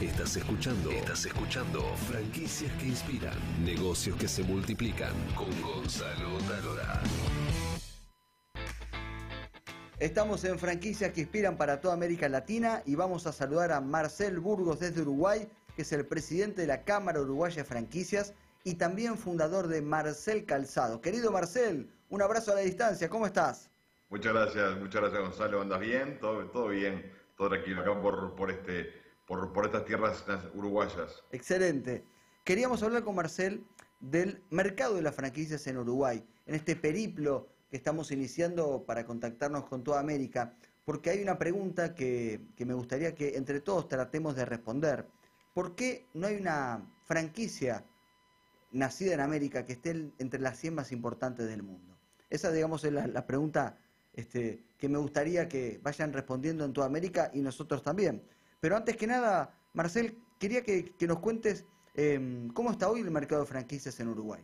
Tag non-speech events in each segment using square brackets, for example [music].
Estás escuchando. Estás escuchando. Franquicias que inspiran. Negocios que se multiplican. Con Gonzalo Talora. Estamos en franquicias que inspiran para toda América Latina y vamos a saludar a Marcel Burgos desde Uruguay, que es el presidente de la Cámara Uruguaya de Franquicias y también fundador de Marcel Calzado. Querido Marcel, un abrazo a la distancia, ¿cómo estás? Muchas gracias, muchas gracias Gonzalo, ¿andas bien? Todo, todo bien, todo tranquilo acá por, por, este, por, estas tierras uruguayas. Excelente. Queríamos hablar con Marcel del mercado de las franquicias en Uruguay, en este periplo que estamos iniciando para contactarnos con toda América, porque hay una pregunta que, que me gustaría que entre todos tratemos de responder. ¿Por qué no hay una franquicia nacida en América que esté entre las 100 más importantes del mundo? Esa, digamos, es la, pregunta este, que me gustaría que vayan respondiendo en toda América y nosotros también. Pero antes que nada, Marcel, quería que, nos cuentes em, cómo está hoy el mercado de franquicias en Uruguay.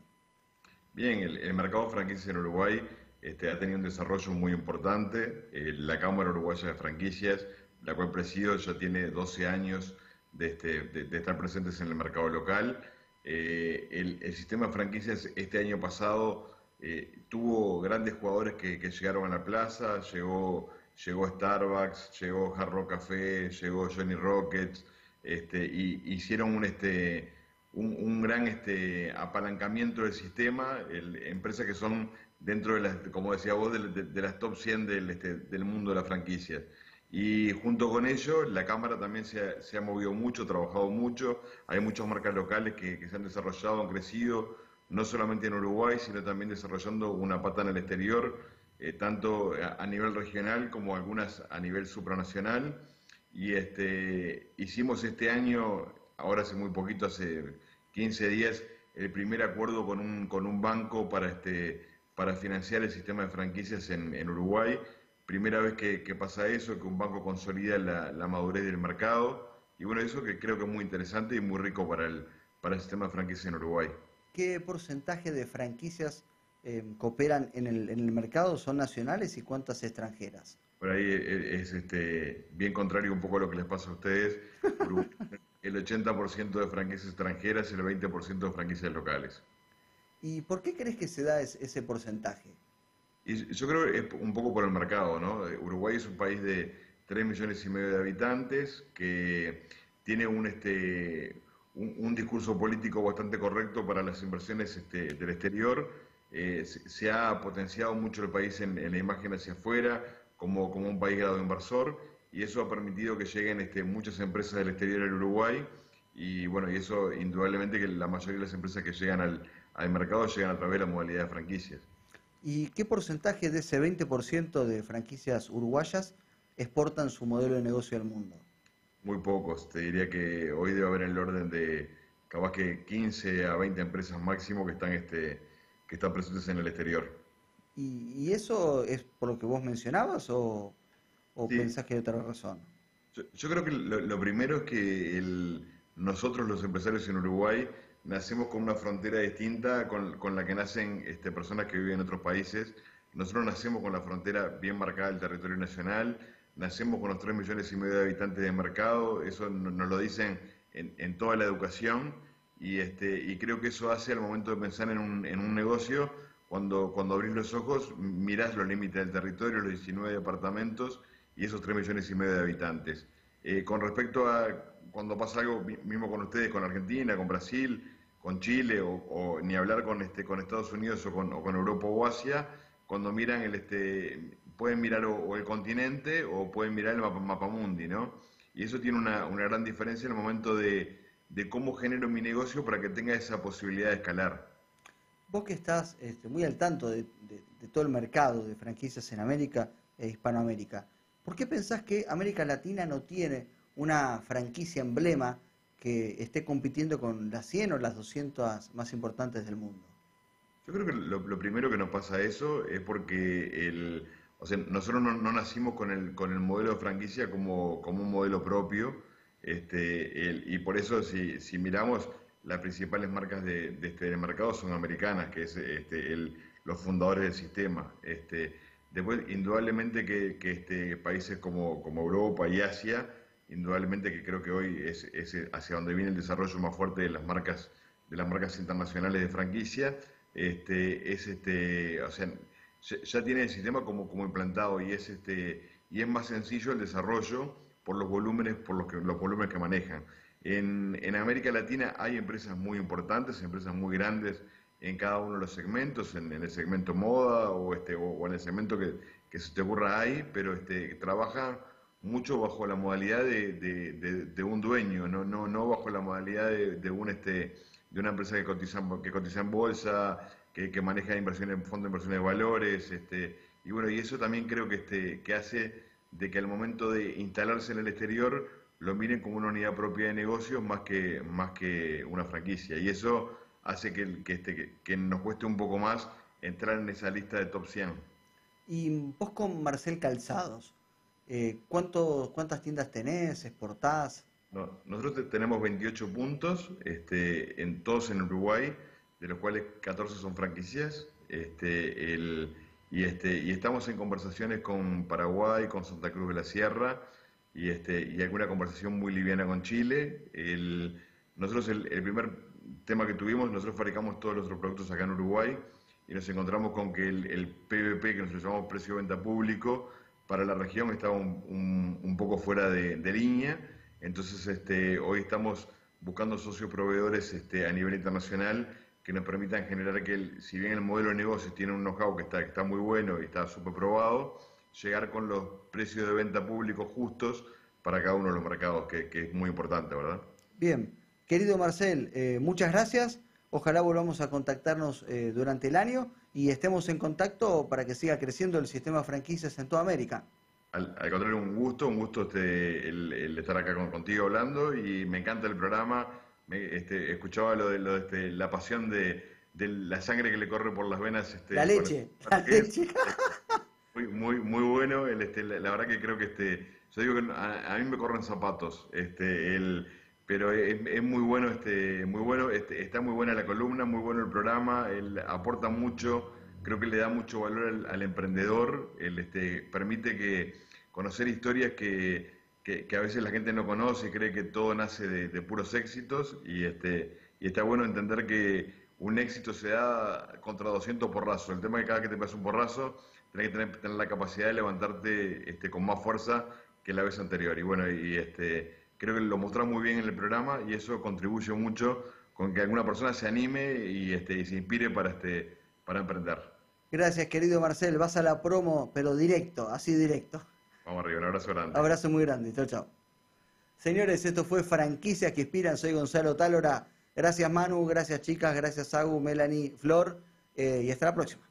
Bien, el, mercado de franquicias en Uruguay este, ha tenido un desarrollo muy importante. Eh, la Cámara Uruguaya de Franquicias, la cual presido, ya tiene 12 años de, este, de estar presentes en el mercado local. Eh, el, sistema de franquicias este año pasado eh, tuvo grandes jugadores que, llegaron a la plaza, llegó, llegó Starbucks, llegó Hard Café, llegó Johnny Rockets, este, y hicieron un, este, un, gran este, apalancamiento del sistema, empresas que son dentro de las, como decía vos, de, las top 100 del, este, del mundo de las franquicias. Y junto con ello, la Cámara también se ha, movido mucho, trabajado mucho. Hay muchas marcas locales que, se han desarrollado, han crecido, no solamente en Uruguay, sino también desarrollando una pata en el exterior, eh, tanto a, nivel regional como algunas a nivel supranacional. Y este, hicimos este año, ahora hace muy poquito, hace 15 días, el primer acuerdo con un, con un banco para, este, para financiar el sistema de franquicias en, en Uruguay primera vez que, pasa eso, que un banco consolida la, madurez del mercado. Y bueno, eso que creo que es muy interesante y muy rico para el, para el sistema de franquicias en Uruguay. ¿Qué porcentaje de franquicias eh, cooperan en el, en el mercado? ¿Son nacionales y cuántas extranjeras? Por ahí es este, bien contrario un poco a lo que les pasa a ustedes. [laughs] el 80% de franquicias extranjeras y el 20% de franquicias locales. ¿Y por qué crees que se da ese porcentaje? Y yo creo que es un poco por el mercado, ¿no? Uruguay es un país de 3 millones y medio de habitantes que tiene un, este, un, discurso político bastante correcto para las inversiones este, del exterior. Eh, se, ha potenciado mucho el país en, la imagen hacia afuera como, como un país grado inversor y eso ha permitido que lleguen este, muchas empresas del exterior al Uruguay y bueno, y eso indudablemente que la mayoría de las empresas que llegan al, al mercado llegan a través de la modalidad de franquicias. ¿Y qué porcentaje de ese 20% de franquicias uruguayas exportan su modelo de negocio al mundo? Muy pocos. Te diría que hoy debe haber en el orden de capaz que 15 a 20 empresas máximo que están, este, que están presentes en el exterior. ¿Y, eso es por lo que vos mencionabas o, o pensás que hay otra razón? Yo, creo que lo, primero es que el, nosotros los empresarios en Uruguay nacemos con una frontera distinta con, con la que nacen este, personas que viven en otros países. Nosotros nacemos con la frontera bien marcada del territorio nacional, nacemos con los 3 millones y medio de habitantes de mercado, eso nos lo dicen en, en toda la educación y, este, y creo que eso hace al momento de pensar en un, en un negocio, cuando, cuando abrís los ojos, mirás los límites del territorio, los 19 departamentos y esos 3 millones y medio de habitantes. Eh, con respecto a cuando pasa algo mismo con ustedes, con Argentina, con Brasil, con Chile o, ni hablar con este con Estados Unidos o con, Europa o Asia, cuando miran el este pueden mirar o, el continente o pueden mirar el mapa, mundi, ¿no? Y eso tiene una, gran diferencia en el momento de, cómo genero mi negocio para que tenga esa posibilidad de escalar. Vos que estás este, muy al tanto de, de todo el mercado de franquicias en América e Hispanoamérica, ¿Por qué pensás que América Latina no tiene una franquicia emblema que esté compitiendo con las 100 o las 200 más importantes del mundo? Yo creo que lo, primero que nos pasa eso es porque el, o sea, nosotros no, nacimos con el, con el modelo de franquicia como, como un modelo propio, este, y por eso si, si miramos las principales marcas de, este mercado son americanas, que es este, el, los fundadores del sistema. Este, Después, indudablemente que, este, países como, Europa y Asia indudablemente que creo que hoy es, hacia donde viene el desarrollo más fuerte de las marcas, de las marcas internacionales de franquicia, este, es este, o sea, ya tiene el sistema como, como implantado y es este, y es más sencillo el desarrollo por los volúmenes, por los, que, los volúmenes que manejan. En, en América Latina hay empresas muy importantes, empresas muy grandes en cada uno de los segmentos, en, el segmento moda o, este, o, en el segmento que, que, se te ocurra ahí, pero este, trabajan mucho bajo la modalidad de, de, un dueño, no, no, no bajo la modalidad de, un, este, de una empresa que cotiza, que cotiza en bolsa, que, que maneja inversiones en fondo de inversiones de valores, este, y bueno, y eso también creo que, este, que hace de que al momento de instalarse en el exterior lo miren como una unidad propia de negocios más que, más que una franquicia. Y eso hace que, que, este, que, nos cueste un poco más entrar en esa lista de top 100. Y vos con Marcel Calzados, eh, ¿cuántas tiendas tenés? ¿Exportás? nosotros tenemos 28 puntos, este, en todos en Uruguay, de los cuales 14 son franquicias. Este, el, y, este, y estamos en conversaciones con Paraguay, con Santa Cruz de la Sierra y, este, y alguna conversación muy liviana con Chile. El, nosotros el, primer tema que tuvimos, nosotros fabricamos todos nuestros productos acá en Uruguay y nos encontramos con que el, PVP, que nosotros llamamos precio de venta público, para la región estaba un, un, poco fuera de, de, línea. Entonces este, hoy estamos buscando socios proveedores este, a nivel internacional que nos permitan generar que, si bien el modelo de negocio tiene un know-how que está, está muy bueno y está súper probado, llegar con los precios de venta públicos justos para cada uno de los mercados, que, es muy importante, ¿verdad? Bien, querido Marcel, eh, muchas gracias. Ojalá volvamos a contactarnos eh, durante el año y estemos en contacto para que siga creciendo el sistema de franquicias en toda América. Al, contrario, un gusto, un gusto este, el, estar acá contigo hablando y me encanta el programa este, escuchaba lo de, lo de este, la pasión de, la sangre que le corre por las venas. Este, la leche, la leche. [laughs] Muy, muy, muy bueno. El, este, la, verdad que creo que este, yo digo que a, mí me corren zapatos. Este, el, pero es, muy bueno, este, muy bueno, este, está muy buena la columna, muy bueno el programa, él aporta mucho, creo que le da mucho valor al, al emprendedor, él este, permite que conocer historias que, que, a veces la gente no conoce cree que todo nace de, puros éxitos y, este, y está bueno entender que un éxito se da contra 200 porrazos. El tema es que cada que te pasa un porrazo, tenés que tener, la capacidad de levantarte este, con más fuerza que la vez anterior. Y bueno, y este, creo que lo mostrás muy bien en el programa y eso contribuye mucho con que alguna persona se anime y, este, y se inspire para, este, para emprender. Gracias, querido Marcel. Vas a la promo, pero directo, así directo. Vamos arriba, un abrazo grande. Abrazo muy grande, chao, chao. Señores, esto fue Franquicias que Inspiran, soy Gonzalo Tálora. Gracias Manu, gracias chicas, gracias Agu, Melanie, Flor, eh, y hasta la próxima.